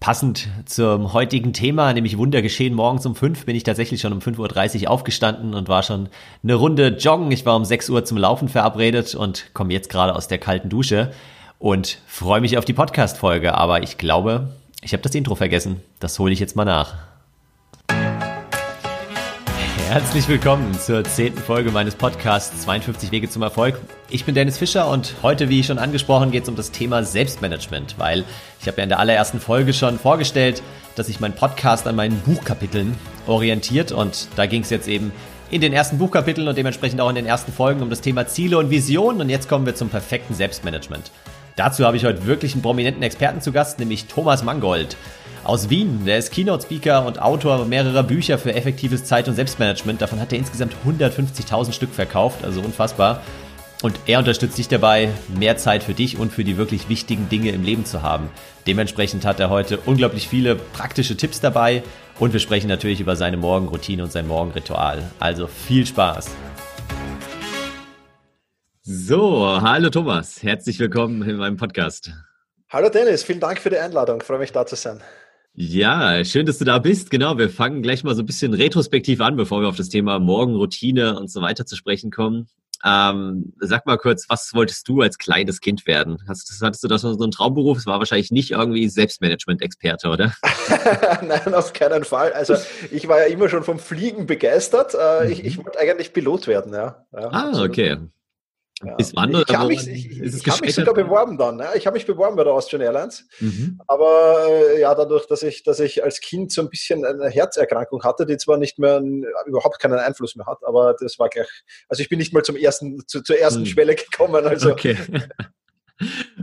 Passend zum heutigen Thema, nämlich Wundergeschehen, morgens um fünf bin ich tatsächlich schon um 5.30 Uhr aufgestanden und war schon eine Runde joggen. Ich war um 6 Uhr zum Laufen verabredet und komme jetzt gerade aus der kalten Dusche und freue mich auf die Podcast-Folge. Aber ich glaube, ich habe das Intro vergessen. Das hole ich jetzt mal nach. Herzlich willkommen zur zehnten Folge meines Podcasts 52 Wege zum Erfolg. Ich bin Dennis Fischer und heute, wie schon angesprochen, geht es um das Thema Selbstmanagement, weil ich habe ja in der allerersten Folge schon vorgestellt, dass sich mein Podcast an meinen Buchkapiteln orientiert und da ging es jetzt eben in den ersten Buchkapiteln und dementsprechend auch in den ersten Folgen um das Thema Ziele und Visionen und jetzt kommen wir zum perfekten Selbstmanagement. Dazu habe ich heute wirklich einen prominenten Experten zu Gast, nämlich Thomas Mangold aus Wien. Der ist Keynote-Speaker und Autor mehrerer Bücher für effektives Zeit- und Selbstmanagement. Davon hat er insgesamt 150.000 Stück verkauft, also unfassbar. Und er unterstützt dich dabei, mehr Zeit für dich und für die wirklich wichtigen Dinge im Leben zu haben. Dementsprechend hat er heute unglaublich viele praktische Tipps dabei und wir sprechen natürlich über seine Morgenroutine und sein Morgenritual. Also viel Spaß! So, hallo Thomas, herzlich willkommen in meinem Podcast. Hallo Dennis, vielen Dank für die Einladung, ich freue mich da zu sein. Ja, schön, dass du da bist. Genau, wir fangen gleich mal so ein bisschen retrospektiv an, bevor wir auf das Thema Morgenroutine und so weiter zu sprechen kommen. Ähm, sag mal kurz, was wolltest du als kleines Kind werden? Hast, hattest du das so einen Traumberuf? Es war wahrscheinlich nicht irgendwie Selbstmanagement-Experte, oder? Nein, auf keinen Fall. Also ich war ja immer schon vom Fliegen begeistert. Äh, mhm. Ich, ich wollte eigentlich Pilot werden, ja. ja ah, absolut. okay. Ja. Ist wann ich habe mich, ich, ich hab mich sogar beworben dann. Ne? Ich habe mich beworben bei der Austrian Airlines. Mhm. Aber äh, ja, dadurch, dass ich, dass ich als Kind so ein bisschen eine Herzerkrankung hatte, die zwar nicht mehr überhaupt keinen Einfluss mehr hat, aber das war gleich. Also ich bin nicht mal zum ersten, zu, zur ersten mhm. Schwelle gekommen. Also okay.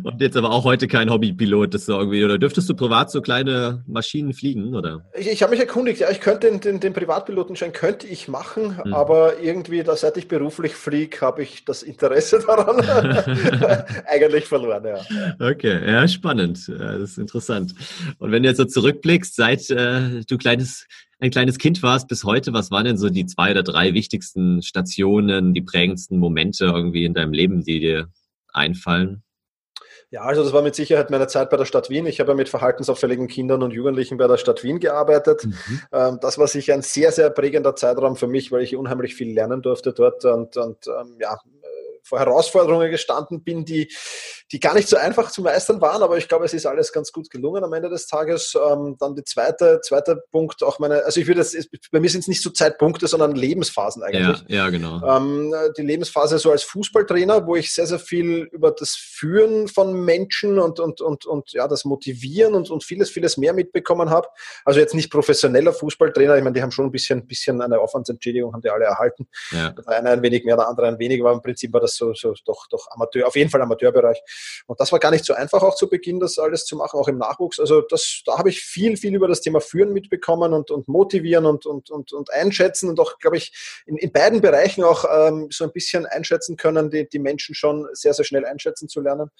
Und jetzt aber auch heute kein Hobbypilot, das so irgendwie, oder dürftest du privat so kleine Maschinen fliegen, oder? Ich, ich habe mich erkundigt, ja, ich könnte den, den, den Privatpilotenschein könnte ich machen, hm. aber irgendwie, da, seit ich beruflich fliege, habe ich das Interesse daran eigentlich verloren, ja. Okay, ja, spannend. Ja, das ist interessant. Und wenn du jetzt so zurückblickst, seit äh, du kleines ein kleines Kind warst bis heute, was waren denn so die zwei oder drei wichtigsten Stationen, die prägendsten Momente irgendwie in deinem Leben, die dir einfallen? Ja, also das war mit Sicherheit meine Zeit bei der Stadt Wien. Ich habe ja mit verhaltensauffälligen Kindern und Jugendlichen bei der Stadt Wien gearbeitet. Mhm. Ähm, das war sicher ein sehr, sehr prägender Zeitraum für mich, weil ich unheimlich viel lernen durfte dort und, und ähm, ja, vor Herausforderungen gestanden bin, die, die gar nicht so einfach zu meistern waren, aber ich glaube, es ist alles ganz gut gelungen am Ende des Tages. Ähm, dann die zweite, zweite Punkt, auch meine, also ich würde das, bei mir sind es nicht so Zeitpunkte, sondern Lebensphasen eigentlich. Ja, ja genau. Ähm, die Lebensphase so als Fußballtrainer, wo ich sehr, sehr viel über das Führen von Menschen und, und, und, und ja, das Motivieren und, und vieles, vieles mehr mitbekommen habe. Also jetzt nicht professioneller Fußballtrainer, ich meine, die haben schon ein bisschen, bisschen eine Aufwandsentschädigung, haben die alle erhalten. Ja. Der eine ein wenig mehr, der andere ein wenig, aber im Prinzip war das so, so doch, doch Amateur, auf jeden Fall Amateurbereich. Und das war gar nicht so einfach auch zu Beginn, das alles zu machen, auch im Nachwuchs. Also das, da habe ich viel, viel über das Thema Führen mitbekommen und, und motivieren und, und, und, und einschätzen und auch, glaube ich, in, in beiden Bereichen auch ähm, so ein bisschen einschätzen können, die, die Menschen schon sehr, sehr schnell einschätzen zu lernen.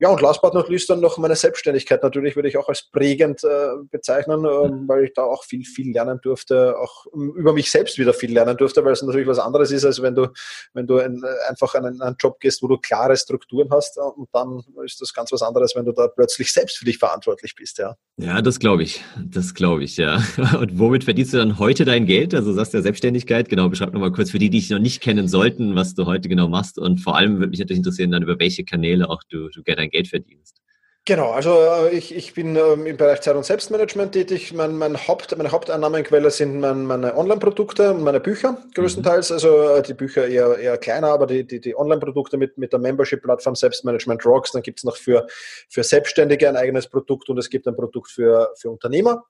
Ja, und last but not least dann noch meine Selbstständigkeit natürlich würde ich auch als prägend äh, bezeichnen, äh, weil ich da auch viel, viel lernen durfte, auch über mich selbst wieder viel lernen durfte, weil es natürlich was anderes ist, als wenn du, wenn du in, äh, einfach einen, einen Job gehst, wo du klare Strukturen hast äh, und dann ist das ganz was anderes, wenn du da plötzlich selbst für dich verantwortlich bist, ja. Ja, das glaube ich. Das glaube ich, ja. Und womit verdienst du dann heute dein Geld? Also du sagst ja Selbstständigkeit, genau, beschreib nochmal kurz für die, die dich noch nicht kennen sollten, was du heute genau machst und vor allem würde mich natürlich interessieren, dann über welche Kanäle auch du, du gerne dein Geld verdienst. Genau, also äh, ich, ich bin ähm, im Bereich Zeit- und Selbstmanagement tätig. Mein, mein Haupt, meine Haupteinnahmenquelle sind mein, meine Online-Produkte und meine Bücher größtenteils. Mhm. Also äh, die Bücher eher, eher kleiner, aber die, die, die Online-Produkte mit, mit der Membership-Plattform Selbstmanagement Rocks. Dann gibt es noch für, für Selbstständige ein eigenes Produkt und es gibt ein Produkt für, für Unternehmer.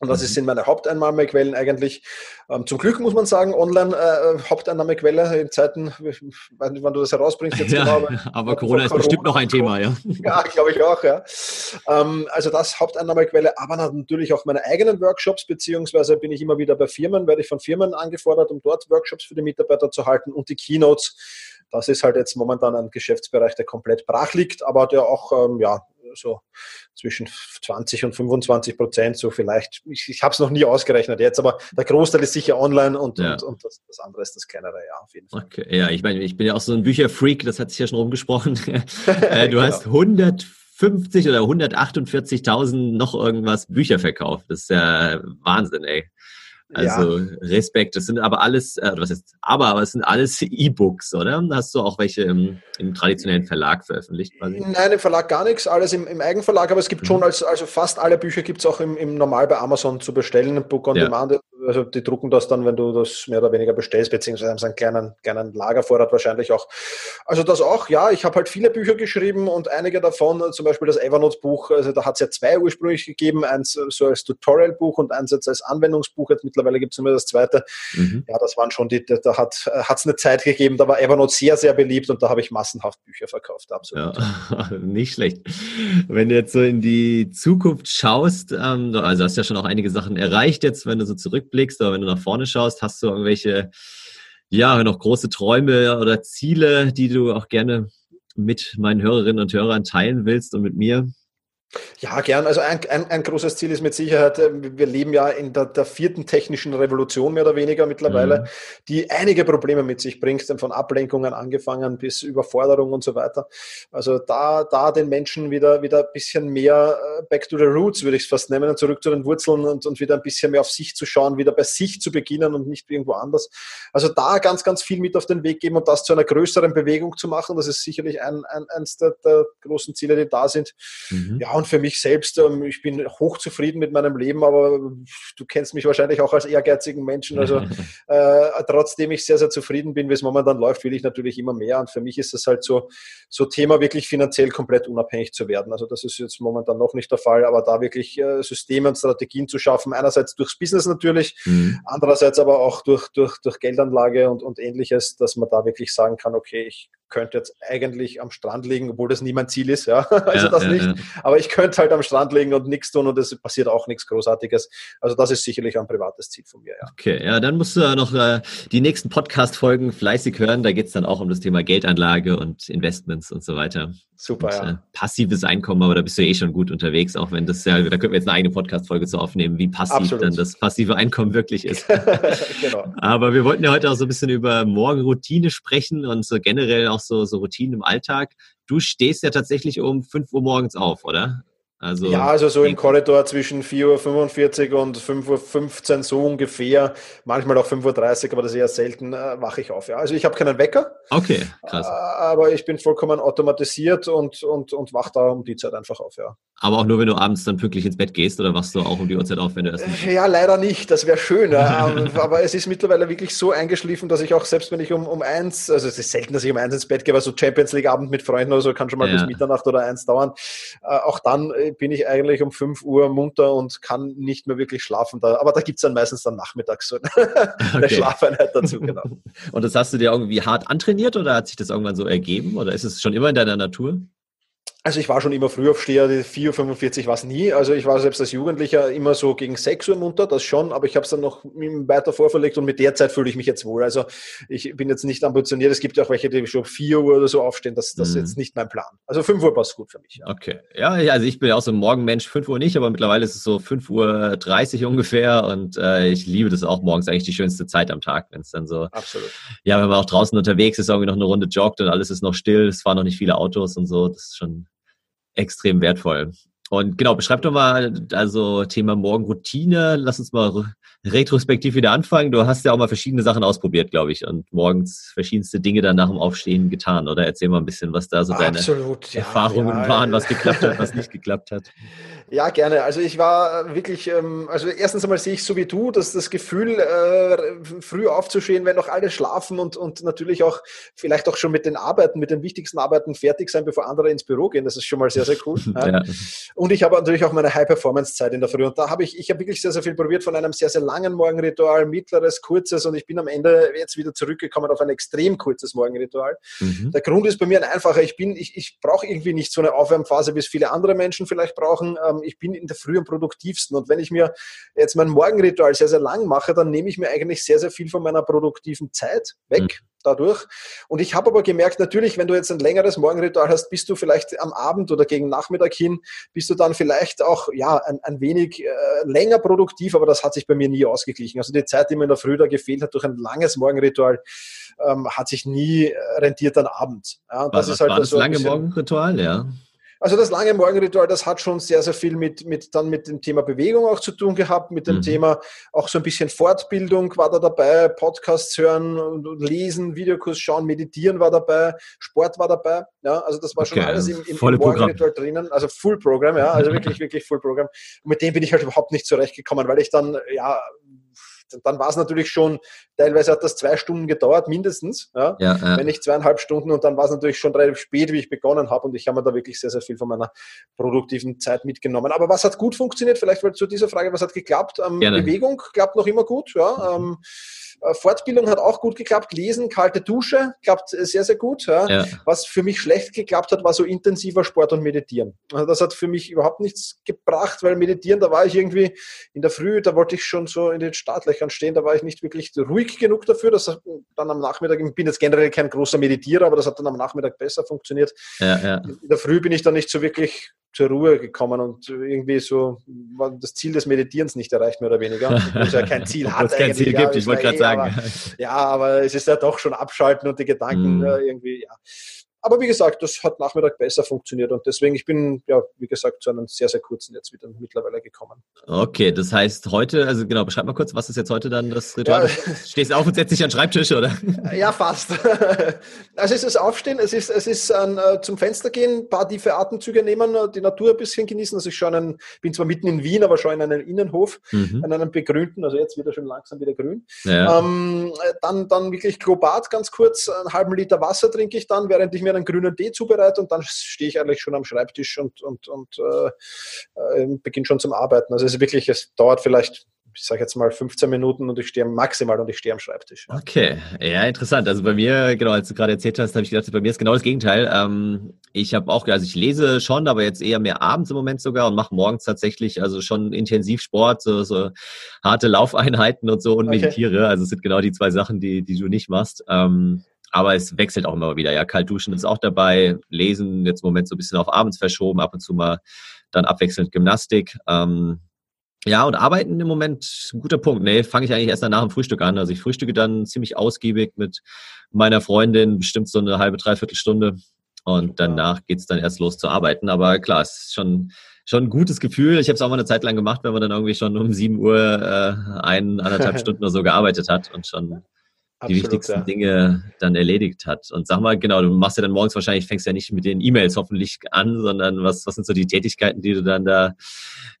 Und das mhm. sind meine Haupteinnahmequellen eigentlich. Ähm, zum Glück muss man sagen, online äh, Haupteinnahmequelle in Zeiten, wann du das herausbringst jetzt ja, genau. Aber, aber Corona ist Corona, bestimmt noch ein Thema, ja. Ja, glaube ich auch, ja. Ähm, also das Haupteinnahmequelle, aber natürlich auch meine eigenen Workshops, beziehungsweise bin ich immer wieder bei Firmen, werde ich von Firmen angefordert, um dort Workshops für die Mitarbeiter zu halten und die Keynotes. Das ist halt jetzt momentan ein Geschäftsbereich, der komplett brach liegt, aber der auch ähm, ja, so zwischen 20 und 25 Prozent, so vielleicht, ich, ich habe es noch nie ausgerechnet jetzt, aber der Großteil ist sicher online und, ja. und, und das, das, andere ist das kleinere, ja, auf jeden Fall. Okay, ja, ich meine, ich bin ja auch so ein Bücherfreak, das hat sich ja schon rumgesprochen. Äh, du genau. hast 100 150 oder 148.000 noch irgendwas Bücher verkauft. Das ist ja Wahnsinn, ey. Also ja. Respekt. Das sind aber alles, äh, was ist, aber, aber es sind alles E-Books, oder? Hast du auch welche im, im, traditionellen Verlag veröffentlicht? Quasi? Nein, im Verlag gar nichts, alles im, im Eigenverlag, aber es gibt mhm. schon, als, also fast alle Bücher gibt es auch im, im normal bei Amazon zu bestellen, Book on ja. Demand also die drucken das dann, wenn du das mehr oder weniger bestellst, beziehungsweise haben sie einen kleinen, kleinen Lagervorrat wahrscheinlich auch. Also das auch, ja, ich habe halt viele Bücher geschrieben und einige davon, zum Beispiel das Evernote-Buch, also da hat es ja zwei ursprünglich gegeben, eins so als Tutorial-Buch und eins jetzt als Anwendungsbuch, jetzt mittlerweile gibt es immer das zweite. Mhm. Ja, das waren schon die, da hat es eine Zeit gegeben, da war Evernote sehr, sehr beliebt und da habe ich massenhaft Bücher verkauft, absolut. Ja, nicht schlecht. Wenn du jetzt so in die Zukunft schaust, ähm, also hast ja schon auch einige Sachen erreicht jetzt, wenn du so zurück zurückblickst oder wenn du nach vorne schaust, hast du irgendwelche, ja, noch große Träume oder Ziele, die du auch gerne mit meinen Hörerinnen und Hörern teilen willst und mit mir? Ja, gern. Also ein, ein, ein, großes Ziel ist mit Sicherheit, äh, wir leben ja in der, der vierten technischen Revolution mehr oder weniger mittlerweile, mhm. die einige Probleme mit sich bringt, von Ablenkungen angefangen bis Überforderung und so weiter. Also da, da den Menschen wieder, wieder ein bisschen mehr äh, back to the roots, würde ich es fast nennen, zurück zu den Wurzeln und, und wieder ein bisschen mehr auf sich zu schauen, wieder bei sich zu beginnen und nicht irgendwo anders. Also da ganz, ganz viel mit auf den Weg geben und das zu einer größeren Bewegung zu machen, das ist sicherlich ein, ein, eins der, der großen Ziele, die da sind. Mhm. Ja, und für mich selbst, ähm, ich bin hochzufrieden mit meinem Leben, aber du kennst mich wahrscheinlich auch als ehrgeizigen Menschen. Also äh, trotzdem ich sehr, sehr zufrieden bin, wie es momentan läuft, will ich natürlich immer mehr. Und für mich ist es halt so, so Thema, wirklich finanziell komplett unabhängig zu werden. Also das ist jetzt momentan noch nicht der Fall, aber da wirklich äh, Systeme und Strategien zu schaffen, einerseits durchs Business natürlich, mhm. andererseits aber auch durch, durch, durch Geldanlage und, und ähnliches, dass man da wirklich sagen kann, okay, ich könnte jetzt eigentlich am Strand liegen, obwohl das nie mein Ziel ist, ja, also ja, das ja, nicht. Ja. Aber ich könnte halt am Strand liegen und nichts tun und es passiert auch nichts Großartiges. Also das ist sicherlich ein privates Ziel von mir, ja. Okay, ja, dann musst du ja noch äh, die nächsten Podcast-Folgen fleißig hören. Da geht es dann auch um das Thema Geldanlage und Investments und so weiter. Super, und, ja. Äh, passives Einkommen, aber da bist du eh schon gut unterwegs, auch wenn das ja, da können wir jetzt eine eigene Podcast-Folge zu aufnehmen, wie passiv Absolut. dann das passive Einkommen wirklich ist. genau. Aber wir wollten ja heute auch so ein bisschen über Morgenroutine sprechen und so generell auch so, so Routinen im Alltag. Du stehst ja tatsächlich um 5 Uhr morgens auf, oder? Also ja, also so im Korridor zwischen 4.45 Uhr und 5.15 Uhr so ungefähr, manchmal auch 5.30 Uhr, aber das ist eher selten, äh, wache ich auf. Ja. Also ich habe keinen Wecker. Okay, krass. Äh, aber ich bin vollkommen automatisiert und, und, und wach da um die Zeit einfach auf, ja. Aber auch nur, wenn du abends dann pünktlich ins Bett gehst oder wachst du auch um die Uhrzeit auf, wenn du das nicht Ja, leider nicht, das wäre schön. aber es ist mittlerweile wirklich so eingeschliffen, dass ich auch selbst wenn ich um, um eins, also es ist selten, dass ich um eins ins Bett gehe, weil so Champions League Abend mit Freunden oder so kann schon mal ja. bis Mitternacht oder eins dauern. Äh, auch dann bin ich eigentlich um 5 Uhr munter und kann nicht mehr wirklich schlafen. Da, aber da gibt es dann meistens dann nachmittags so eine, okay. Schlafeinheit dazu, genau. Und das hast du dir irgendwie hart antrainiert oder hat sich das irgendwann so ergeben? Oder ist es schon immer in deiner Natur? Also ich war schon immer Frühaufsteher, 4.45 Uhr war es nie. Also ich war selbst als Jugendlicher immer so gegen 6 Uhr munter, das schon, aber ich habe es dann noch weiter vorverlegt und mit der Zeit fühle ich mich jetzt wohl. Also ich bin jetzt nicht ambitioniert. Es gibt ja auch welche, die schon 4 Uhr oder so aufstehen. Das, das mhm. ist jetzt nicht mein Plan. Also 5 Uhr passt gut für mich. Ja. Okay. Ja, also ich bin ja auch so ein Morgenmensch, 5 Uhr nicht, aber mittlerweile ist es so 5.30 Uhr ungefähr und äh, ich liebe das auch morgens eigentlich die schönste Zeit am Tag, wenn es dann so. Absolut. Ja, wenn man auch draußen unterwegs ist, irgendwie noch eine Runde joggt und alles ist noch still, es fahren noch nicht viele Autos und so, das ist schon extrem wertvoll. Und genau, beschreib doch mal, also Thema Morgenroutine. Lass uns mal retrospektiv wieder anfangen. Du hast ja auch mal verschiedene Sachen ausprobiert, glaube ich, und morgens verschiedenste Dinge dann nach dem Aufstehen getan. Oder erzähl mal ein bisschen, was da so deine Absolut, Erfahrungen ja, waren, was geklappt hat, was nicht geklappt hat. Ja, gerne. Also ich war wirklich, ähm, also erstens einmal sehe ich so wie du, dass das Gefühl, äh, früh aufzustehen, wenn noch alle schlafen und, und natürlich auch vielleicht auch schon mit den Arbeiten, mit den wichtigsten Arbeiten fertig sein, bevor andere ins Büro gehen. Das ist schon mal sehr, sehr cool. ja. Und ich habe natürlich auch meine High-Performance-Zeit in der Früh. Und da habe ich, ich habe wirklich sehr, sehr viel probiert von einem sehr, sehr langen Morgenritual, mittleres, kurzes und ich bin am Ende jetzt wieder zurückgekommen auf ein extrem kurzes Morgenritual. Mhm. Der Grund ist bei mir ein einfacher. Ich bin, ich, ich brauche irgendwie nicht so eine Aufwärmphase, wie es viele andere Menschen vielleicht brauchen. Ähm, ich bin in der Früh am produktivsten. Und wenn ich mir jetzt mein Morgenritual sehr, sehr lang mache, dann nehme ich mir eigentlich sehr, sehr viel von meiner produktiven Zeit weg. Mhm dadurch. Und ich habe aber gemerkt, natürlich, wenn du jetzt ein längeres Morgenritual hast, bist du vielleicht am Abend oder gegen Nachmittag hin, bist du dann vielleicht auch ja, ein, ein wenig äh, länger produktiv, aber das hat sich bei mir nie ausgeglichen. Also die Zeit, die mir in der Früh da gefehlt hat durch ein langes Morgenritual, ähm, hat sich nie rentiert am Abend. Ja, das was, ist halt war das so lange Morgenritual, ja. Also das lange Morgenritual, das hat schon sehr, sehr viel mit, mit, dann mit dem Thema Bewegung auch zu tun gehabt, mit dem mhm. Thema auch so ein bisschen Fortbildung war da dabei, Podcasts hören und lesen, Videokurs schauen, meditieren war dabei, Sport war dabei. Ja, also das war okay, schon alles im, im, im Morgenritual drinnen. Also Full Program, ja, also wirklich, wirklich Full Program. Und mit dem bin ich halt überhaupt nicht zurechtgekommen, weil ich dann, ja, dann war es natürlich schon, teilweise hat das zwei Stunden gedauert, mindestens, ja, ja, ja. wenn nicht zweieinhalb Stunden und dann war es natürlich schon relativ spät, wie ich begonnen habe und ich habe mir da wirklich sehr, sehr viel von meiner produktiven Zeit mitgenommen. Aber was hat gut funktioniert? Vielleicht zu dieser Frage, was hat geklappt? Ähm, Bewegung klappt noch immer gut, ja. Mhm. Ähm, äh, Fortbildung hat auch gut geklappt. Lesen, kalte Dusche klappt sehr, sehr gut. Ja. Ja. Was für mich schlecht geklappt hat, war so intensiver Sport und Meditieren. Also das hat für mich überhaupt nichts gebracht, weil Meditieren, da war ich irgendwie in der Früh, da wollte ich schon so in den Startlöchern stehen, da war ich nicht wirklich ruhig genug dafür. Das hat dann am Nachmittag, ich bin jetzt generell kein großer Meditierer, aber das hat dann am Nachmittag besser funktioniert. Ja, in der Früh bin ich dann nicht so wirklich zur Ruhe gekommen und irgendwie so war das Ziel des Meditierens nicht erreicht, mehr oder weniger. Obwohl ja kein Ziel hat. kein Ziel gibt, ich wollte gerade eh, sagen. Aber, ja, aber es ist ja doch schon abschalten und die Gedanken mm. irgendwie, ja. Aber wie gesagt, das hat Nachmittag besser funktioniert und deswegen, ich bin, ja, wie gesagt, zu einem sehr, sehr kurzen jetzt wieder mittlerweile gekommen. Okay, das heißt heute, also genau, beschreib mal kurz, was ist jetzt heute dann das Ritual? Ja. Stehst du auf und setzt dich an den Schreibtisch, oder? Ja, fast. Also es ist das Aufstehen, es ist, es ist ein, äh, zum Fenster gehen, ein paar tiefe Atemzüge nehmen, äh, die Natur ein bisschen genießen. Also ich schon einen, bin zwar mitten in Wien, aber schon in einem Innenhof, mhm. in einem begrünten, also jetzt wieder schon langsam wieder grün. Ja. Ähm, dann, dann wirklich Globat ganz kurz, einen halben Liter Wasser trinke ich dann, während ich mir einen grünen Tee zubereite und dann stehe ich eigentlich schon am Schreibtisch und, und, und äh, äh, beginne schon zum Arbeiten. Also es ist wirklich, es dauert vielleicht ich sage jetzt mal 15 Minuten und ich stehe maximal und ich stehe am Schreibtisch. Okay, ja, interessant. Also bei mir, genau, als du gerade erzählt hast, habe ich gedacht, bei mir ist genau das Gegenteil. Ähm, ich habe auch, also ich lese schon, aber jetzt eher mehr abends im Moment sogar und mache morgens tatsächlich also schon intensiv Sport, so, so harte Laufeinheiten und so und okay. meditiere. Also es sind genau die zwei Sachen, die, die du nicht machst. Ähm, aber es wechselt auch immer wieder. Ja, kalt duschen ist auch dabei, lesen jetzt im Moment so ein bisschen auf abends verschoben, ab und zu mal dann abwechselnd Gymnastik. Ähm, ja, und arbeiten im Moment, guter Punkt. Nee, fange ich eigentlich erst nach dem Frühstück an. Also ich frühstücke dann ziemlich ausgiebig mit meiner Freundin, bestimmt so eine halbe, dreiviertel Stunde. Und danach geht's dann erst los zu arbeiten. Aber klar, es ist schon, schon ein gutes Gefühl. Ich habe es auch mal eine Zeit lang gemacht, wenn man dann irgendwie schon um sieben Uhr äh, ein, anderthalb Stunden oder so gearbeitet hat und schon die wichtigsten ja. Dinge dann erledigt hat. Und sag mal, genau, du machst ja dann morgens wahrscheinlich, fängst ja nicht mit den E-Mails hoffentlich an, sondern was, was sind so die Tätigkeiten, die du dann da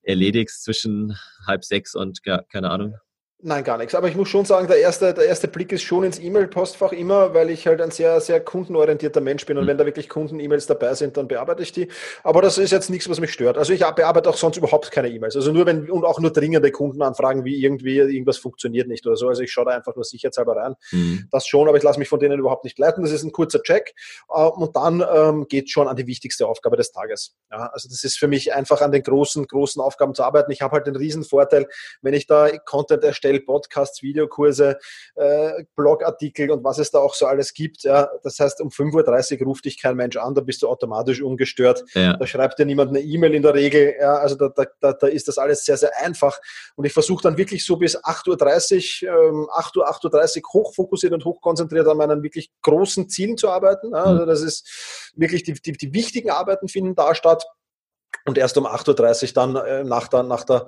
erledigst zwischen halb sechs und keine Ahnung? Nein, gar nichts. Aber ich muss schon sagen, der erste, der erste Blick ist schon ins E-Mail-Postfach immer, weil ich halt ein sehr, sehr kundenorientierter Mensch bin. Und mhm. wenn da wirklich Kunden-E-Mails dabei sind, dann bearbeite ich die. Aber das ist jetzt nichts, was mich stört. Also ich bearbeite auch sonst überhaupt keine E-Mails. Also nur wenn, und auch nur dringende Kundenanfragen, wie irgendwie irgendwas funktioniert nicht oder so. Also ich schaue da einfach nur sicherheitshalber rein. Mhm. Das schon, aber ich lasse mich von denen überhaupt nicht leiten. Das ist ein kurzer Check. Äh, und dann ähm, geht schon an die wichtigste Aufgabe des Tages. Ja, also das ist für mich einfach an den großen, großen Aufgaben zu arbeiten. Ich habe halt den riesen Vorteil, wenn ich da Content erstelle, erstelle Podcasts, Videokurse, äh, Blogartikel und was es da auch so alles gibt. Ja. Das heißt, um 5.30 Uhr ruft dich kein Mensch an, da bist du automatisch ungestört. Ja. Da schreibt dir niemand eine E-Mail in der Regel. Ja. Also da, da, da ist das alles sehr, sehr einfach. Und ich versuche dann wirklich so bis 8.30 Uhr, ähm, 8 Uhr, 8.30 Uhr hochfokussiert und hochkonzentriert an meinen wirklich großen Zielen zu arbeiten. Ja. Also das ist wirklich die, die, die wichtigen Arbeiten finden da statt. Und erst um 8.30 Uhr dann äh, nach der, nach der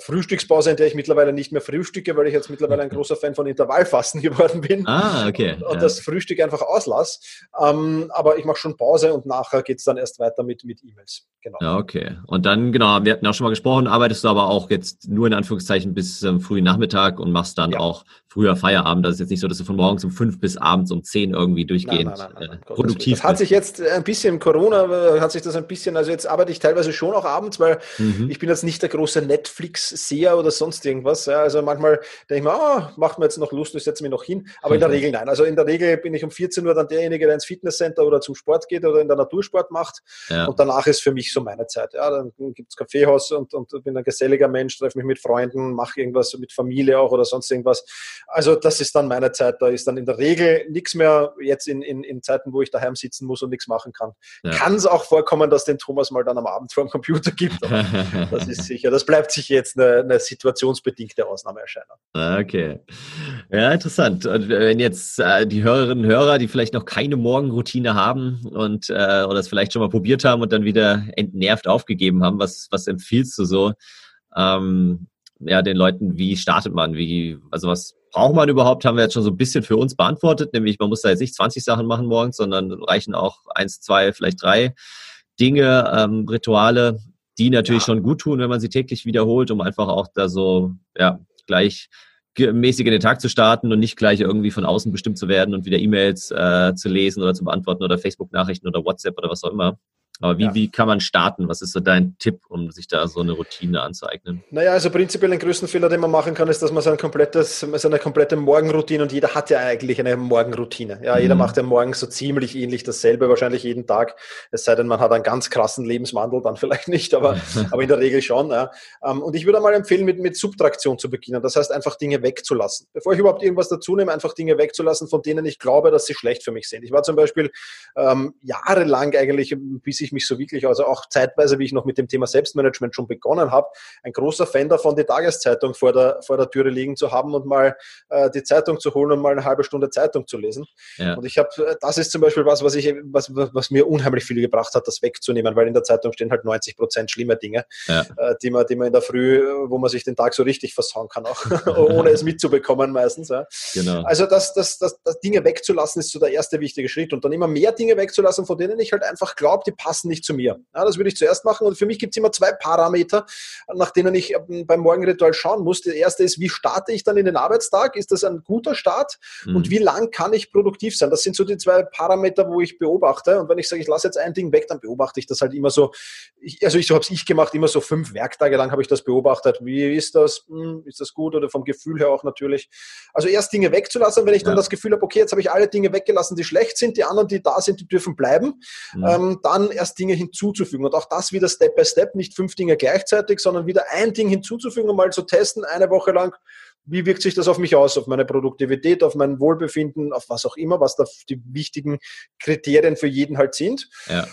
Frühstückspause, in der ich mittlerweile nicht mehr frühstücke, weil ich jetzt mittlerweile ein großer Fan von Intervallfasten geworden bin. Ah, okay. Und, und ja. das Frühstück einfach auslasse. Ähm, aber ich mache schon Pause und nachher geht es dann erst weiter mit, mit E-Mails. Genau. Ja, okay. Und dann, genau, wir hatten auch schon mal gesprochen, arbeitest du aber auch jetzt nur in Anführungszeichen bis ähm, frühen Nachmittag und machst dann ja. auch früher Feierabend. Das ist jetzt nicht so, dass du von morgens um fünf bis abends um zehn irgendwie durchgehend nein, nein, nein, äh, produktiv Das hat sich jetzt ein bisschen Corona, äh, hat sich das ein bisschen, also jetzt arbeite ich teilweise schon auch abends, weil mhm. ich bin jetzt nicht der große Netflix-Seher oder sonst irgendwas. Ja. Also manchmal denke ich mir, ah, macht mir jetzt noch Lust, ich setze mich noch hin. Aber in der Regel nein. Also in der Regel bin ich um 14 Uhr dann derjenige, der ins Fitnesscenter oder zum Sport geht oder in der Natursport macht. Ja. Und danach ist für mich so meine Zeit. Ja, dann gibt es Kaffeehaus und, und bin ein geselliger Mensch, treffe mich mit Freunden, mache irgendwas mit Familie auch oder sonst irgendwas. Also das ist dann meine Zeit. Da ist dann in der Regel nichts mehr jetzt in, in, in Zeiten, wo ich daheim sitzen muss und nichts machen kann. Ja. Kann es auch vorkommen, dass den Thomas mal dann am Abend vor dem Computer gibt. das ist sicher. Das bleibt sicher sicher jetzt eine, eine situationsbedingte Ausnahmeerscheinung. Ah, okay. Ja, interessant. Und wenn jetzt äh, die Hörerinnen und Hörer, die vielleicht noch keine Morgenroutine haben und äh, oder es vielleicht schon mal probiert haben und dann wieder entnervt aufgegeben haben, was, was empfiehlst du so? Ähm, ja, den Leuten, wie startet man? Wie, also was braucht man überhaupt? Haben wir jetzt schon so ein bisschen für uns beantwortet, nämlich man muss da jetzt nicht 20 Sachen machen morgens, sondern reichen auch eins, zwei, vielleicht drei Dinge, ähm, Rituale, die natürlich ja. schon gut tun, wenn man sie täglich wiederholt, um einfach auch da so, ja, gleich mäßig in den Tag zu starten und nicht gleich irgendwie von außen bestimmt zu werden und wieder E-Mails äh, zu lesen oder zu beantworten oder Facebook-Nachrichten oder WhatsApp oder was auch immer. Aber wie, ja. wie kann man starten? Was ist so dein Tipp, um sich da so eine Routine anzueignen? Naja, also prinzipiell den größten Fehler, den man machen kann, ist, dass man sein komplettes, seine komplette Morgenroutine und jeder hat ja eigentlich eine Morgenroutine. Ja, mhm. jeder macht ja morgens so ziemlich ähnlich dasselbe, wahrscheinlich jeden Tag. Es sei denn, man hat einen ganz krassen Lebenswandel, dann vielleicht nicht, aber, aber in der Regel schon. Ja. Ähm, und ich würde mal empfehlen, mit, mit Subtraktion zu beginnen. Das heißt, einfach Dinge wegzulassen. Bevor ich überhaupt irgendwas dazu nehme, einfach Dinge wegzulassen, von denen ich glaube, dass sie schlecht für mich sind. Ich war zum Beispiel ähm, jahrelang eigentlich, bis ich ich mich so wirklich, also auch zeitweise, wie ich noch mit dem Thema Selbstmanagement schon begonnen habe, ein großer Fan davon, die Tageszeitung vor der, vor der Türe liegen zu haben und mal äh, die Zeitung zu holen und mal eine halbe Stunde Zeitung zu lesen. Ja. Und ich habe, äh, das ist zum Beispiel was, was ich, was, was mir unheimlich viel gebracht hat, das wegzunehmen, weil in der Zeitung stehen halt 90 Prozent schlimme Dinge, ja. äh, die man, die man in der Früh, wo man sich den Tag so richtig versauen kann, auch ohne es mitzubekommen meistens. Ja. Genau. Also das, das, das, das Dinge wegzulassen ist so der erste wichtige Schritt und dann immer mehr Dinge wegzulassen, von denen ich halt einfach glaube, die passen passen nicht zu mir. Ja, das würde ich zuerst machen. Und für mich gibt es immer zwei Parameter, nach denen ich ähm, beim Morgenritual schauen muss. Der erste ist, wie starte ich dann in den Arbeitstag? Ist das ein guter Start? Mhm. Und wie lang kann ich produktiv sein? Das sind so die zwei Parameter, wo ich beobachte. Und wenn ich sage, ich lasse jetzt ein Ding weg, dann beobachte ich das halt immer so. Ich, also ich, so habe es ich gemacht, immer so fünf Werktage lang habe ich das beobachtet. Wie ist das? Hm, ist das gut oder vom Gefühl her auch natürlich? Also erst Dinge wegzulassen, wenn ich dann ja. das Gefühl habe, okay, jetzt habe ich alle Dinge weggelassen, die schlecht sind, die anderen, die da sind, die dürfen bleiben. Mhm. Ähm, dann erst erst Dinge hinzuzufügen. Und auch das wieder Step by Step, nicht fünf Dinge gleichzeitig, sondern wieder ein Ding hinzuzufügen und mal zu testen, eine Woche lang, wie wirkt sich das auf mich aus, auf meine Produktivität, auf mein Wohlbefinden, auf was auch immer, was da die wichtigen Kriterien für jeden halt sind. Ja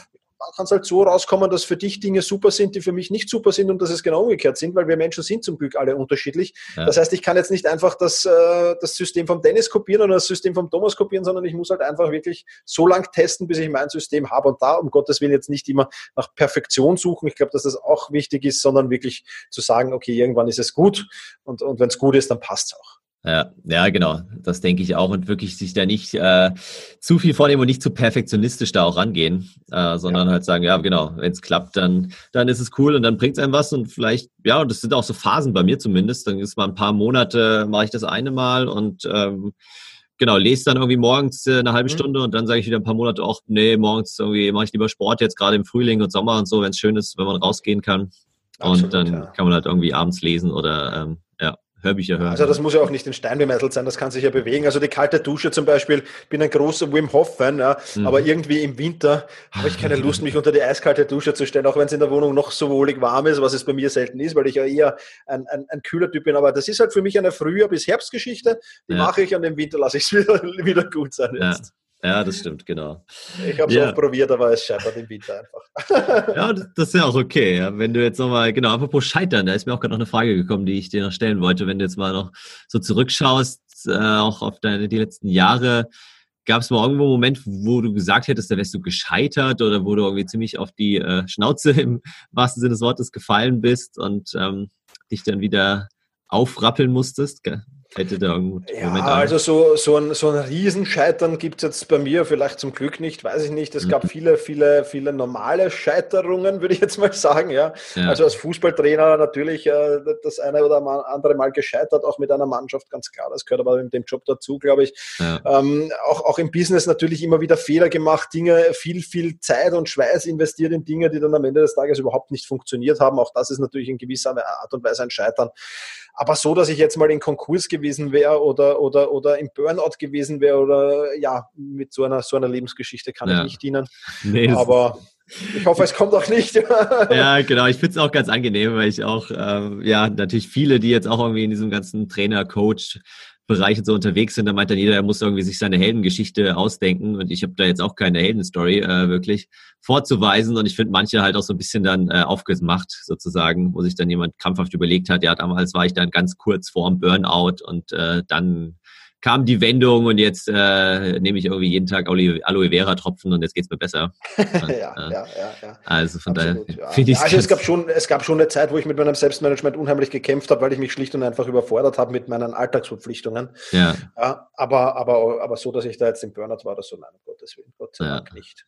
kann es halt so rauskommen, dass für dich Dinge super sind, die für mich nicht super sind und dass es genau umgekehrt sind, weil wir Menschen sind zum Glück alle unterschiedlich. Ja. Das heißt, ich kann jetzt nicht einfach das, äh, das System vom Dennis kopieren oder das System vom Thomas kopieren, sondern ich muss halt einfach wirklich so lang testen, bis ich mein System habe und da um Gottes Willen jetzt nicht immer nach Perfektion suchen. Ich glaube, dass das auch wichtig ist, sondern wirklich zu sagen, okay, irgendwann ist es gut und, und wenn es gut ist, dann passt es auch. Ja, ja, genau. Das denke ich auch und wirklich sich da nicht äh, zu viel vornehmen und nicht zu perfektionistisch da auch rangehen, äh, sondern ja. halt sagen, ja, genau, wenn es klappt, dann dann ist es cool und dann bringt es einem was und vielleicht, ja, und das sind auch so Phasen bei mir zumindest. Dann ist mal ein paar Monate mache ich das eine Mal und ähm, genau lese dann irgendwie morgens äh, eine halbe mhm. Stunde und dann sage ich wieder ein paar Monate auch, nee, morgens irgendwie mache ich lieber Sport jetzt gerade im Frühling und Sommer und so, wenn es schön ist, wenn man rausgehen kann. Absolut, und dann ja. kann man halt irgendwie abends lesen oder ähm, Hörbücher hören. Also das muss ja auch nicht in Stein gemeißelt sein, das kann sich ja bewegen. Also die kalte Dusche zum Beispiel, bin ein großer Wim Hof-Fan, ja, mhm. aber irgendwie im Winter habe ich keine Lust, mich unter die eiskalte Dusche zu stellen, auch wenn es in der Wohnung noch so wohlig warm ist, was es bei mir selten ist, weil ich ja eher ein, ein, ein kühler Typ bin. Aber das ist halt für mich eine Frühjahr- bis Herbstgeschichte, die ja. mache ich und im Winter lasse ich es wieder, wieder gut sein jetzt. Ja. Ja, das stimmt, genau. Ich habe es ja. auch probiert, aber es scheitert im Winter einfach. ja, das ist ja auch okay. Ja. Wenn du jetzt nochmal, genau, apropos Scheitern, da ist mir auch gerade noch eine Frage gekommen, die ich dir noch stellen wollte. Wenn du jetzt mal noch so zurückschaust, äh, auch auf deine die letzten Jahre, gab es mal irgendwo einen Moment, wo du gesagt hättest, da wärst du gescheitert oder wo du irgendwie ziemlich auf die äh, Schnauze im wahrsten Sinne des Wortes gefallen bist und ähm, dich dann wieder aufrappeln musstest? Hätte da irgendwo ja, also so, so ein, so ein Riesenscheitern gibt es jetzt bei mir vielleicht zum Glück nicht, weiß ich nicht. Es mhm. gab viele, viele, viele normale Scheiterungen, würde ich jetzt mal sagen. Ja. ja. Also als Fußballtrainer natürlich äh, das eine oder andere Mal gescheitert, auch mit einer Mannschaft, ganz klar. Das gehört aber mit dem Job dazu, glaube ich. Ja. Ähm, auch, auch im Business natürlich immer wieder Fehler gemacht, Dinge, viel, viel Zeit und Schweiß investiert in Dinge, die dann am Ende des Tages überhaupt nicht funktioniert haben. Auch das ist natürlich in gewisser Art und Weise ein Scheitern. Aber so, dass ich jetzt mal in Konkurs gewesen wäre oder, oder, oder im Burnout gewesen wäre oder ja, mit so einer, so einer Lebensgeschichte kann ja. ich nicht dienen. Nee, Aber ich hoffe, es kommt auch nicht. ja, genau. Ich finde es auch ganz angenehm, weil ich auch, ähm, ja, natürlich viele, die jetzt auch irgendwie in diesem ganzen Trainer, Coach, Bereichen so unterwegs sind, da meint dann jeder, er muss irgendwie sich seine Heldengeschichte ausdenken und ich habe da jetzt auch keine Heldenstory äh, wirklich vorzuweisen und ich finde manche halt auch so ein bisschen dann äh, aufgemacht sozusagen, wo sich dann jemand krampfhaft überlegt hat, ja damals war ich dann ganz kurz vorm Burnout und äh, dann kam die Wendung und jetzt äh, nehme ich irgendwie jeden Tag Aloe, Vera Tropfen und jetzt geht's mir besser. Ja, äh, ja, ja, ja. Also von Absolut, daher ja. finde ich Also es gab schon es gab schon eine Zeit, wo ich mit meinem Selbstmanagement unheimlich gekämpft habe, weil ich mich schlicht und einfach überfordert habe mit meinen Alltagsverpflichtungen. Ja. ja. aber aber aber so, dass ich da jetzt im Burnout war, das so nein, um Gottes Willen, Gott sei Dank nicht.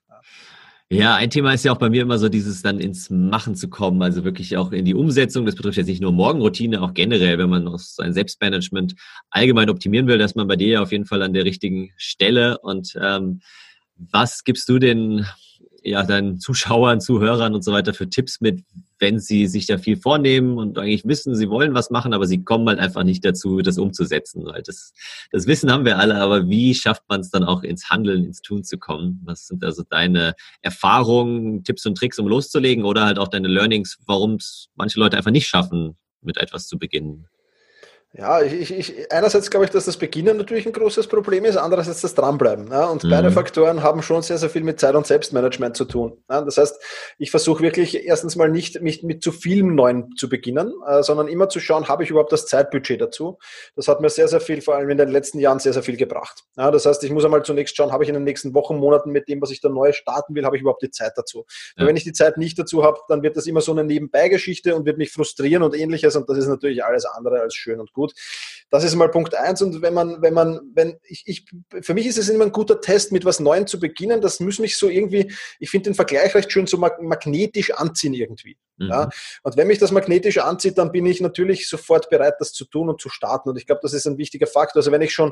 Ja. Ein Thema ist ja auch bei mir immer so dieses dann ins Machen zu kommen, also wirklich auch in die Umsetzung. Das betrifft jetzt nicht nur Morgenroutine, auch generell, wenn man noch sein Selbstmanagement allgemein optimieren will, dass man bei dir ja auf jeden Fall an der richtigen Stelle. Und ähm, was gibst du den ja deinen Zuschauern, Zuhörern und so weiter für Tipps mit, wenn sie sich da viel vornehmen und eigentlich wissen, sie wollen was machen, aber sie kommen halt einfach nicht dazu, das umzusetzen. Weil das, das Wissen haben wir alle, aber wie schafft man es dann auch ins Handeln, ins Tun zu kommen? Was sind also deine Erfahrungen, Tipps und Tricks, um loszulegen oder halt auch deine Learnings, warum es manche Leute einfach nicht schaffen, mit etwas zu beginnen? Ja, ich, ich, einerseits glaube ich, dass das Beginnen natürlich ein großes Problem ist, andererseits das Dranbleiben. Ja, und mhm. beide Faktoren haben schon sehr, sehr viel mit Zeit- und Selbstmanagement zu tun. Ja, das heißt, ich versuche wirklich erstens mal nicht mich mit zu vielem Neuen zu beginnen, äh, sondern immer zu schauen, habe ich überhaupt das Zeitbudget dazu. Das hat mir sehr, sehr viel, vor allem in den letzten Jahren, sehr, sehr viel gebracht. Ja, das heißt, ich muss einmal zunächst schauen, habe ich in den nächsten Wochen, Monaten mit dem, was ich da neu starten will, habe ich überhaupt die Zeit dazu. Ja. Wenn ich die Zeit nicht dazu habe, dann wird das immer so eine Nebenbeigeschichte und wird mich frustrieren und ähnliches und das ist natürlich alles andere als schön und gut. тут Das ist mal Punkt eins. Und wenn man, wenn man, wenn ich, ich, für mich ist es immer ein guter Test, mit was Neuem zu beginnen. Das muss mich so irgendwie, ich finde den Vergleich recht schön, so magnetisch anziehen irgendwie. Mhm. Ja? Und wenn mich das magnetisch anzieht, dann bin ich natürlich sofort bereit, das zu tun und zu starten. Und ich glaube, das ist ein wichtiger Faktor. Also wenn ich schon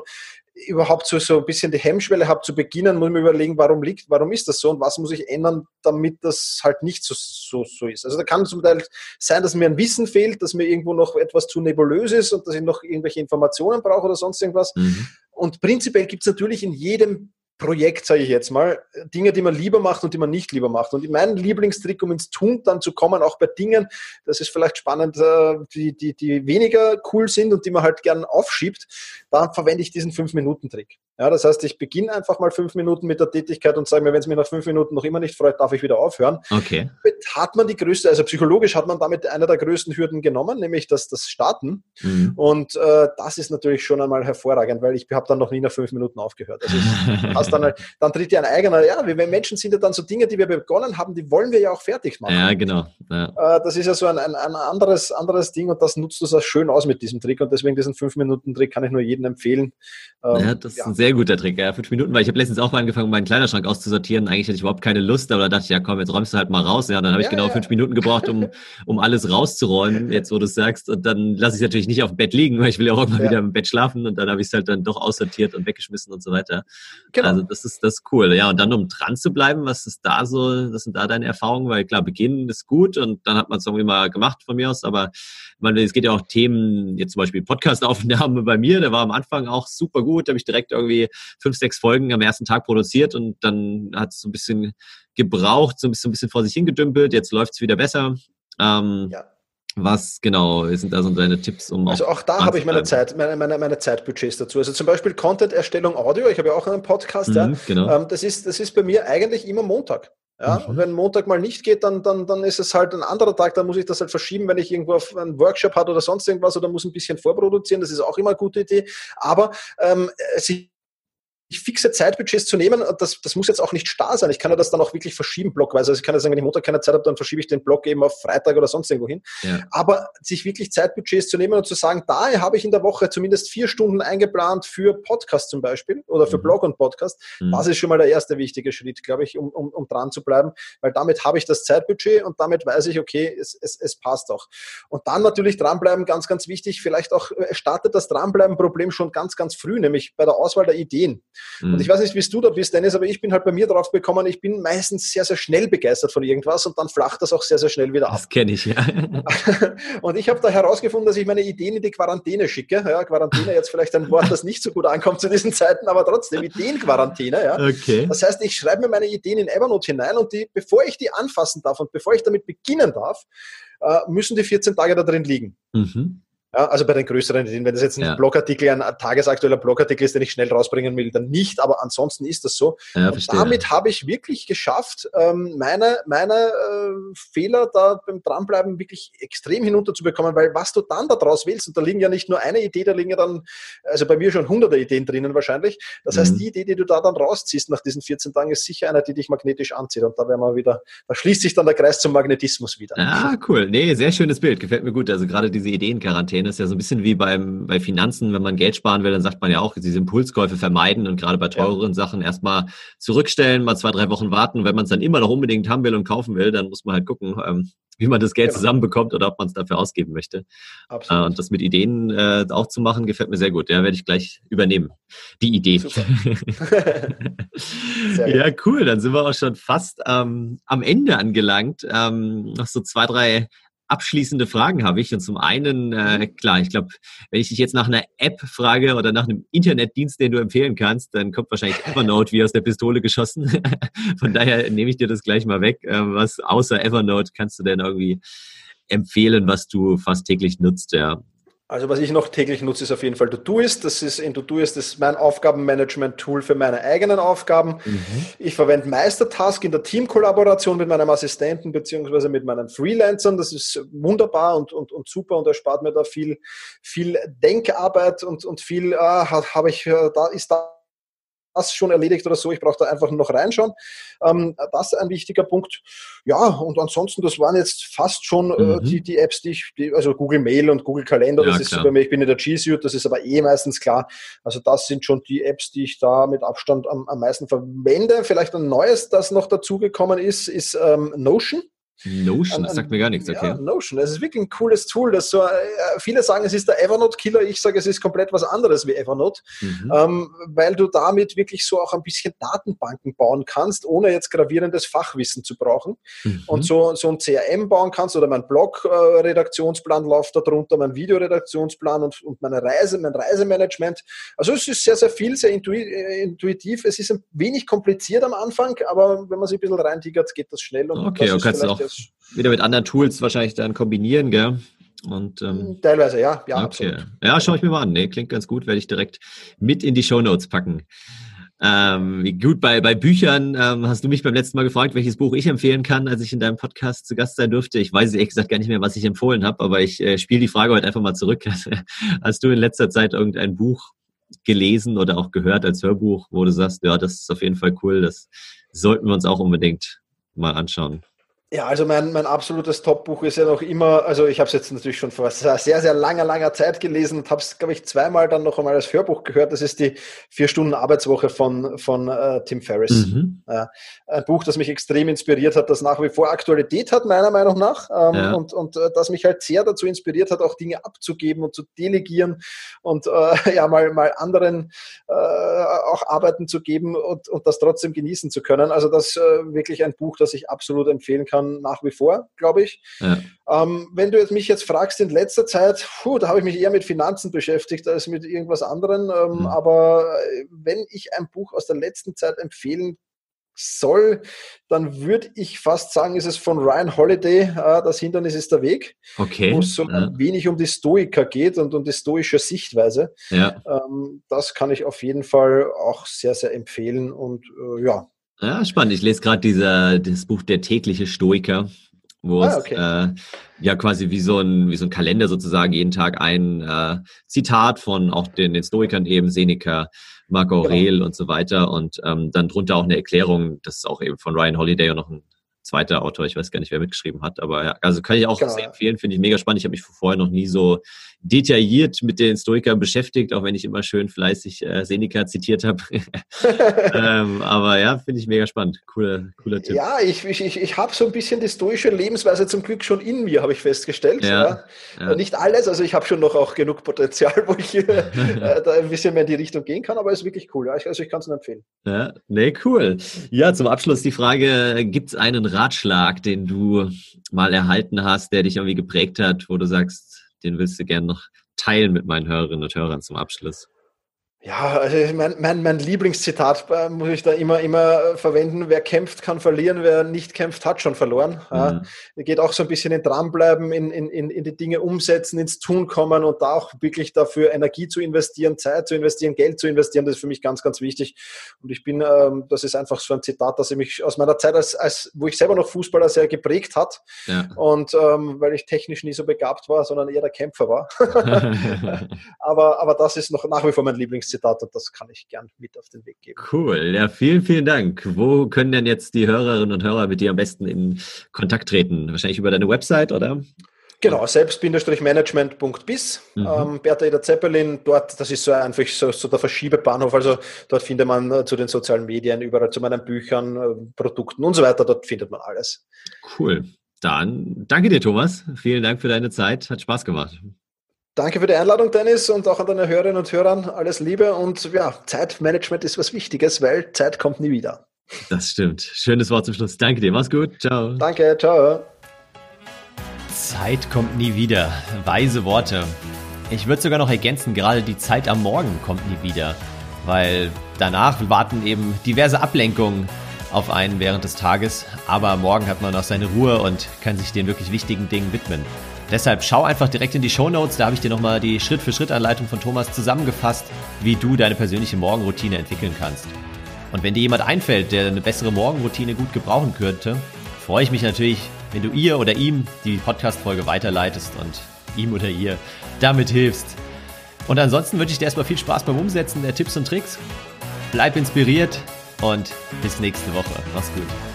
überhaupt so, so ein bisschen die Hemmschwelle habe zu beginnen, muss ich mir überlegen, warum liegt, warum ist das so und was muss ich ändern, damit das halt nicht so, so, so ist. Also da kann zum Teil sein, dass mir ein Wissen fehlt, dass mir irgendwo noch etwas zu nebulös ist und dass ich noch irgendwelche Informationen brauche oder sonst irgendwas. Mhm. Und prinzipiell gibt es natürlich in jedem Projekt, sage ich jetzt mal, Dinge, die man lieber macht und die man nicht lieber macht. Und mein Lieblingstrick, um ins Tun dann zu kommen, auch bei Dingen, das ist vielleicht spannend, äh, die, die, die weniger cool sind und die man halt gern aufschiebt, dann verwende ich diesen Fünf-Minuten-Trick. Ja, das heißt, ich beginne einfach mal fünf Minuten mit der Tätigkeit und sage mir, wenn es mir nach fünf Minuten noch immer nicht freut, darf ich wieder aufhören. Okay. Hat man die größte, also psychologisch hat man damit eine der größten Hürden genommen, nämlich das, das Starten. Mhm. Und äh, das ist natürlich schon einmal hervorragend, weil ich habe dann noch nie nach fünf Minuten aufgehört. Also ich, dann, dann tritt ja ein eigener, ja, wir Menschen sind ja dann so Dinge, die wir begonnen haben, die wollen wir ja auch fertig machen. Ja, genau. Ja. Äh, das ist ja so ein, ein, ein, anderes, anderes Ding und das nutzt du so schön aus mit diesem Trick und deswegen diesen fünf Minuten Trick kann ich nur jedem empfehlen. Ähm, ja, das ist ein sehr guter Trick, ja, fünf Minuten, weil ich habe letztens auch mal angefangen, meinen Kleiderschrank auszusortieren. Eigentlich hatte ich überhaupt keine Lust, aber da dachte ich, ja komm, jetzt räumst du halt mal raus. Ja, dann habe ich ja, genau ja. fünf Minuten gebraucht, um, um alles rauszuräumen, jetzt wo du es sagst. Und dann lasse ich es natürlich nicht auf dem Bett liegen, weil ich will ja auch ja. wieder im Bett schlafen und dann habe ich es halt dann doch aussortiert und weggeschmissen und so weiter. Genau. Also das ist das ist cool. Ja, und dann um dran zu bleiben, was ist da so, was sind da deine Erfahrungen? Weil klar, beginnen ist gut und dann hat man es irgendwie mal gemacht von mir aus, aber man, es geht ja auch Themen, jetzt zum Beispiel Podcast-Aufnahme bei mir, der war am Anfang auch super gut, da habe ich direkt irgendwie fünf, sechs Folgen am ersten Tag produziert und dann hat es so ein bisschen gebraucht, so ein bisschen, ein bisschen vor sich hingedümpelt, jetzt läuft es wieder besser. Ähm, ja. Was genau sind da so deine Tipps, um Also auch da habe ich meine Zeit, meine, meine, meine Zeitbudgets dazu. Also zum Beispiel Content-Erstellung Audio, ich habe ja auch einen Podcast, mhm, ja. Genau. Ähm, das, ist, das ist bei mir eigentlich immer Montag. Ja, mhm. und wenn Montag mal nicht geht, dann, dann, dann ist es halt ein anderer Tag, dann muss ich das halt verschieben, wenn ich irgendwo auf einen Workshop hat oder sonst irgendwas oder muss ein bisschen vorproduzieren, das ist auch immer eine gute Idee. Aber ähm, sich fixe Zeitbudgets zu nehmen, das, das muss jetzt auch nicht starr sein. Ich kann ja das dann auch wirklich verschieben, blockweise. Also ich kann ja sagen, wenn ich Montag keine Zeit habe, dann verschiebe ich den Block eben auf Freitag oder sonst irgendwo hin. Ja. Aber sich wirklich Zeitbudgets zu nehmen und zu sagen, da habe ich in der Woche zumindest vier Stunden eingeplant für Podcast zum Beispiel oder für mhm. Blog und Podcast, mhm. das ist schon mal der erste wichtige Schritt, glaube ich, um, um, um dran zu bleiben, weil damit habe ich das Zeitbudget und damit weiß ich, okay, es, es, es passt auch. Und dann natürlich dranbleiben, ganz, ganz wichtig, vielleicht auch äh, startet das Dranbleiben-Problem schon ganz, ganz früh, nämlich bei der Auswahl der Ideen. Mhm. Und ich weiß nicht, wie du da bist, Dennis, aber ich bin halt bei mir drauf gekommen, ich bin meistens sehr, sehr schnell begeistert von irgendwas und dann flacht das auch sehr, sehr schnell wieder ab. Das kenne ich, ja. und ich habe da herausgefunden, dass ich meine Ideen in die Quarantäne schicke. Ja, Quarantäne jetzt vielleicht ein Wort, das nicht so gut ankommt zu diesen Zeiten, aber trotzdem Ideenquarantäne. Ja. Okay. Das heißt, ich schreibe mir meine Ideen in Evernote hinein und die, bevor ich die anfassen darf und bevor ich damit beginnen darf, äh, müssen die 14 Tage da drin liegen. Mhm. Ja, also bei den größeren Ideen, wenn das jetzt ein ja. Blogartikel, ein tagesaktueller Blogartikel ist, den ich schnell rausbringen will, dann nicht, aber ansonsten ist das so. Ja, und damit habe ich wirklich geschafft, ähm, meine, meine äh, Fehler da beim Dranbleiben wirklich extrem hinunterzubekommen, weil was du dann daraus willst, und da liegen ja nicht nur eine Idee, da liegen ja dann, also bei mir schon hunderte Ideen drinnen wahrscheinlich. Das heißt, mhm. die Idee, die du da dann rausziehst nach diesen 14 Tagen, ist sicher eine, die dich magnetisch anzieht. Und da werden wir wieder, da schließt sich dann der Kreis zum Magnetismus wieder. Ah, cool. Nee, sehr schönes Bild. Gefällt mir gut. Also gerade diese Ideenquarantäne ist ja so ein bisschen wie beim, bei Finanzen, wenn man Geld sparen will, dann sagt man ja auch, diese Impulskäufe vermeiden und gerade bei teureren ja. Sachen erstmal zurückstellen, mal zwei, drei Wochen warten. Wenn man es dann immer noch unbedingt haben will und kaufen will, dann muss man halt gucken, ähm, wie man das Geld genau. zusammenbekommt oder ob man es dafür ausgeben möchte. Absolut. Äh, und das mit Ideen äh, auch zu machen, gefällt mir sehr gut. Ja, werde ich gleich übernehmen. Die Idee. ja, cool. Dann sind wir auch schon fast ähm, am Ende angelangt. Ähm, noch so zwei, drei abschließende Fragen habe ich. Und zum einen, äh, mhm. klar, ich glaube, wenn ich dich jetzt nach einer App frage oder nach einem Internetdienst, den du empfehlen kannst, dann kommt wahrscheinlich Evernote wie aus der Pistole geschossen. Von daher nehme ich dir das gleich mal weg. Äh, was außer Evernote kannst du denn irgendwie empfehlen, was du fast täglich nutzt? Ja. Also was ich noch täglich nutze, ist auf jeden Fall Todoist. Das ist in Todoist das ist mein Aufgabenmanagement-Tool für meine eigenen Aufgaben. Mhm. Ich verwende Meistertask in der Teamkollaboration mit meinem Assistenten beziehungsweise mit meinen Freelancern. Das ist wunderbar und, und, und super und erspart mir da viel, viel Denkarbeit und, und viel, äh, habe ich, äh, da ist da das schon erledigt oder so. Ich brauche da einfach noch reinschauen. Ähm, das ist ein wichtiger Punkt. Ja, und ansonsten, das waren jetzt fast schon äh, mhm. die, die Apps, die ich, die, also Google Mail und Google Kalender, ja, das ist klar. bei mir, ich bin in der G Suite, das ist aber eh meistens klar. Also das sind schon die Apps, die ich da mit Abstand am, am meisten verwende. Vielleicht ein neues, das noch dazugekommen ist, ist ähm, Notion. Notion, das sagt mir gar nichts, okay. Ja, Notion, das ist wirklich ein cooles Tool. Das so, äh, viele sagen, es ist der Evernote-Killer, ich sage, es ist komplett was anderes wie Evernote, mhm. ähm, weil du damit wirklich so auch ein bisschen Datenbanken bauen kannst, ohne jetzt gravierendes Fachwissen zu brauchen. Mhm. Und so, so ein CRM bauen kannst oder mein Blog-Redaktionsplan äh, läuft darunter, mein Videoredaktionsplan und, und meine Reise, mein Reisemanagement. Also es ist sehr, sehr viel, sehr äh, intuitiv. Es ist ein wenig kompliziert am Anfang, aber wenn man sich ein bisschen reintigert, geht das schnell. Und okay, du kannst auch das wieder mit anderen Tools wahrscheinlich dann kombinieren, gell? Und, ähm, hm, Teilweise, ja. Ja, okay. Absolut. ja schaue ich mir mal an. Nee, klingt ganz gut, werde ich direkt mit in die Show Notes packen. Ähm, gut, bei, bei Büchern ähm, hast du mich beim letzten Mal gefragt, welches Buch ich empfehlen kann, als ich in deinem Podcast zu Gast sein durfte. Ich weiß ehrlich gesagt gar nicht mehr, was ich empfohlen habe, aber ich äh, spiele die Frage heute einfach mal zurück. hast du in letzter Zeit irgendein Buch gelesen oder auch gehört als Hörbuch, wo du sagst, ja, das ist auf jeden Fall cool, das sollten wir uns auch unbedingt mal anschauen? Ja, also mein, mein absolutes Top-Buch ist ja noch immer, also ich habe es jetzt natürlich schon vor sehr, sehr langer, langer Zeit gelesen und habe es, glaube ich, zweimal dann noch einmal als Hörbuch gehört. Das ist die Vier-Stunden-Arbeitswoche von, von äh, Tim Ferriss. Mhm. Ja, ein Buch, das mich extrem inspiriert hat, das nach wie vor Aktualität hat, meiner Meinung nach. Ähm, ja. Und, und äh, das mich halt sehr dazu inspiriert hat, auch Dinge abzugeben und zu delegieren und äh, ja, mal, mal anderen äh, auch Arbeiten zu geben und, und das trotzdem genießen zu können. Also das äh, wirklich ein Buch, das ich absolut empfehlen kann kann nach wie vor, glaube ich. Ja. Ähm, wenn du jetzt mich jetzt fragst, in letzter Zeit, puh, da habe ich mich eher mit Finanzen beschäftigt als mit irgendwas anderem. Ähm, mhm. Aber äh, wenn ich ein Buch aus der letzten Zeit empfehlen soll, dann würde ich fast sagen, ist es von Ryan Holiday, äh, das Hindernis ist der Weg, okay. wo es so ja. ein wenig um die Stoiker geht und um die stoische Sichtweise. Ja. Ähm, das kann ich auf jeden Fall auch sehr, sehr empfehlen und äh, ja, ja, spannend. Ich lese gerade das Buch Der tägliche Stoiker, wo ah, okay. es äh, ja quasi wie so, ein, wie so ein Kalender sozusagen jeden Tag ein äh, Zitat von auch den, den Stoikern eben, Seneca, Marco genau. Aurel genau. und so weiter und ähm, dann drunter auch eine Erklärung, das ist auch eben von Ryan Holiday und noch ein zweiter Autor, ich weiß gar nicht, wer mitgeschrieben hat, aber ja, also kann ich auch genau. sehr empfehlen, finde ich mega spannend. Ich habe mich vorher noch nie so detailliert mit den Stoikern beschäftigt, auch wenn ich immer schön fleißig äh, Seneca zitiert habe. ähm, aber ja, finde ich mega spannend. Cooler, cooler Tipp. Ja, ich, ich, ich habe so ein bisschen die stoische Lebensweise zum Glück schon in mir, habe ich festgestellt. Ja, ja. Nicht alles, also ich habe schon noch auch genug Potenzial, wo ich äh, da ein bisschen mehr in die Richtung gehen kann, aber es ist wirklich cool. Also ich kann es nur empfehlen. Ja, nee, cool. Ja, zum Abschluss die Frage, gibt es einen Ratschlag, den du mal erhalten hast, der dich irgendwie geprägt hat, wo du sagst, den willst du gerne noch teilen mit meinen Hörerinnen und Hörern zum Abschluss? Ja, also mein, mein, mein Lieblingszitat äh, muss ich da immer, immer verwenden. Wer kämpft, kann verlieren. Wer nicht kämpft, hat schon verloren. Mhm. Ja, geht auch so ein bisschen in dranbleiben, in, in, in die Dinge umsetzen, ins Tun kommen und da auch wirklich dafür Energie zu investieren, Zeit zu investieren, Geld zu investieren. Das ist für mich ganz, ganz wichtig. Und ich bin, ähm, das ist einfach so ein Zitat, das mich aus meiner Zeit, als, als wo ich selber noch Fußballer sehr geprägt hat. Ja. Und ähm, weil ich technisch nie so begabt war, sondern eher der Kämpfer war. aber, aber das ist noch nach wie vor mein Lieblingszitat. Zitat und das kann ich gern mit auf den Weg geben. Cool, ja, vielen, vielen Dank. Wo können denn jetzt die Hörerinnen und Hörer mit dir am besten in Kontakt treten? Wahrscheinlich über deine Website, oder? Genau, selbst-management.bis, mhm. ähm, Bertha Eder Zeppelin, dort, das ist so einfach so, so, der Verschiebebahnhof, also dort findet man äh, zu den sozialen Medien, überall zu meinen Büchern, äh, Produkten und so weiter, dort findet man alles. Cool. Dann danke dir, Thomas. Vielen Dank für deine Zeit. Hat Spaß gemacht. Danke für die Einladung, Dennis, und auch an deine Hörerinnen und Hörern. Alles Liebe und ja, Zeitmanagement ist was Wichtiges, weil Zeit kommt nie wieder. Das stimmt. Schönes Wort zum Schluss. Danke dir. Mach's gut. Ciao. Danke. Ciao. Zeit kommt nie wieder. Weise Worte. Ich würde sogar noch ergänzen, gerade die Zeit am Morgen kommt nie wieder. Weil danach warten eben diverse Ablenkungen auf einen während des Tages. Aber morgen hat man noch seine Ruhe und kann sich den wirklich wichtigen Dingen widmen. Deshalb schau einfach direkt in die Show Notes, da habe ich dir nochmal die Schritt-für-Schritt-Anleitung von Thomas zusammengefasst, wie du deine persönliche Morgenroutine entwickeln kannst. Und wenn dir jemand einfällt, der eine bessere Morgenroutine gut gebrauchen könnte, freue ich mich natürlich, wenn du ihr oder ihm die Podcast-Folge weiterleitest und ihm oder ihr damit hilfst. Und ansonsten wünsche ich dir erstmal viel Spaß beim Umsetzen der Tipps und Tricks. Bleib inspiriert und bis nächste Woche. Mach's gut.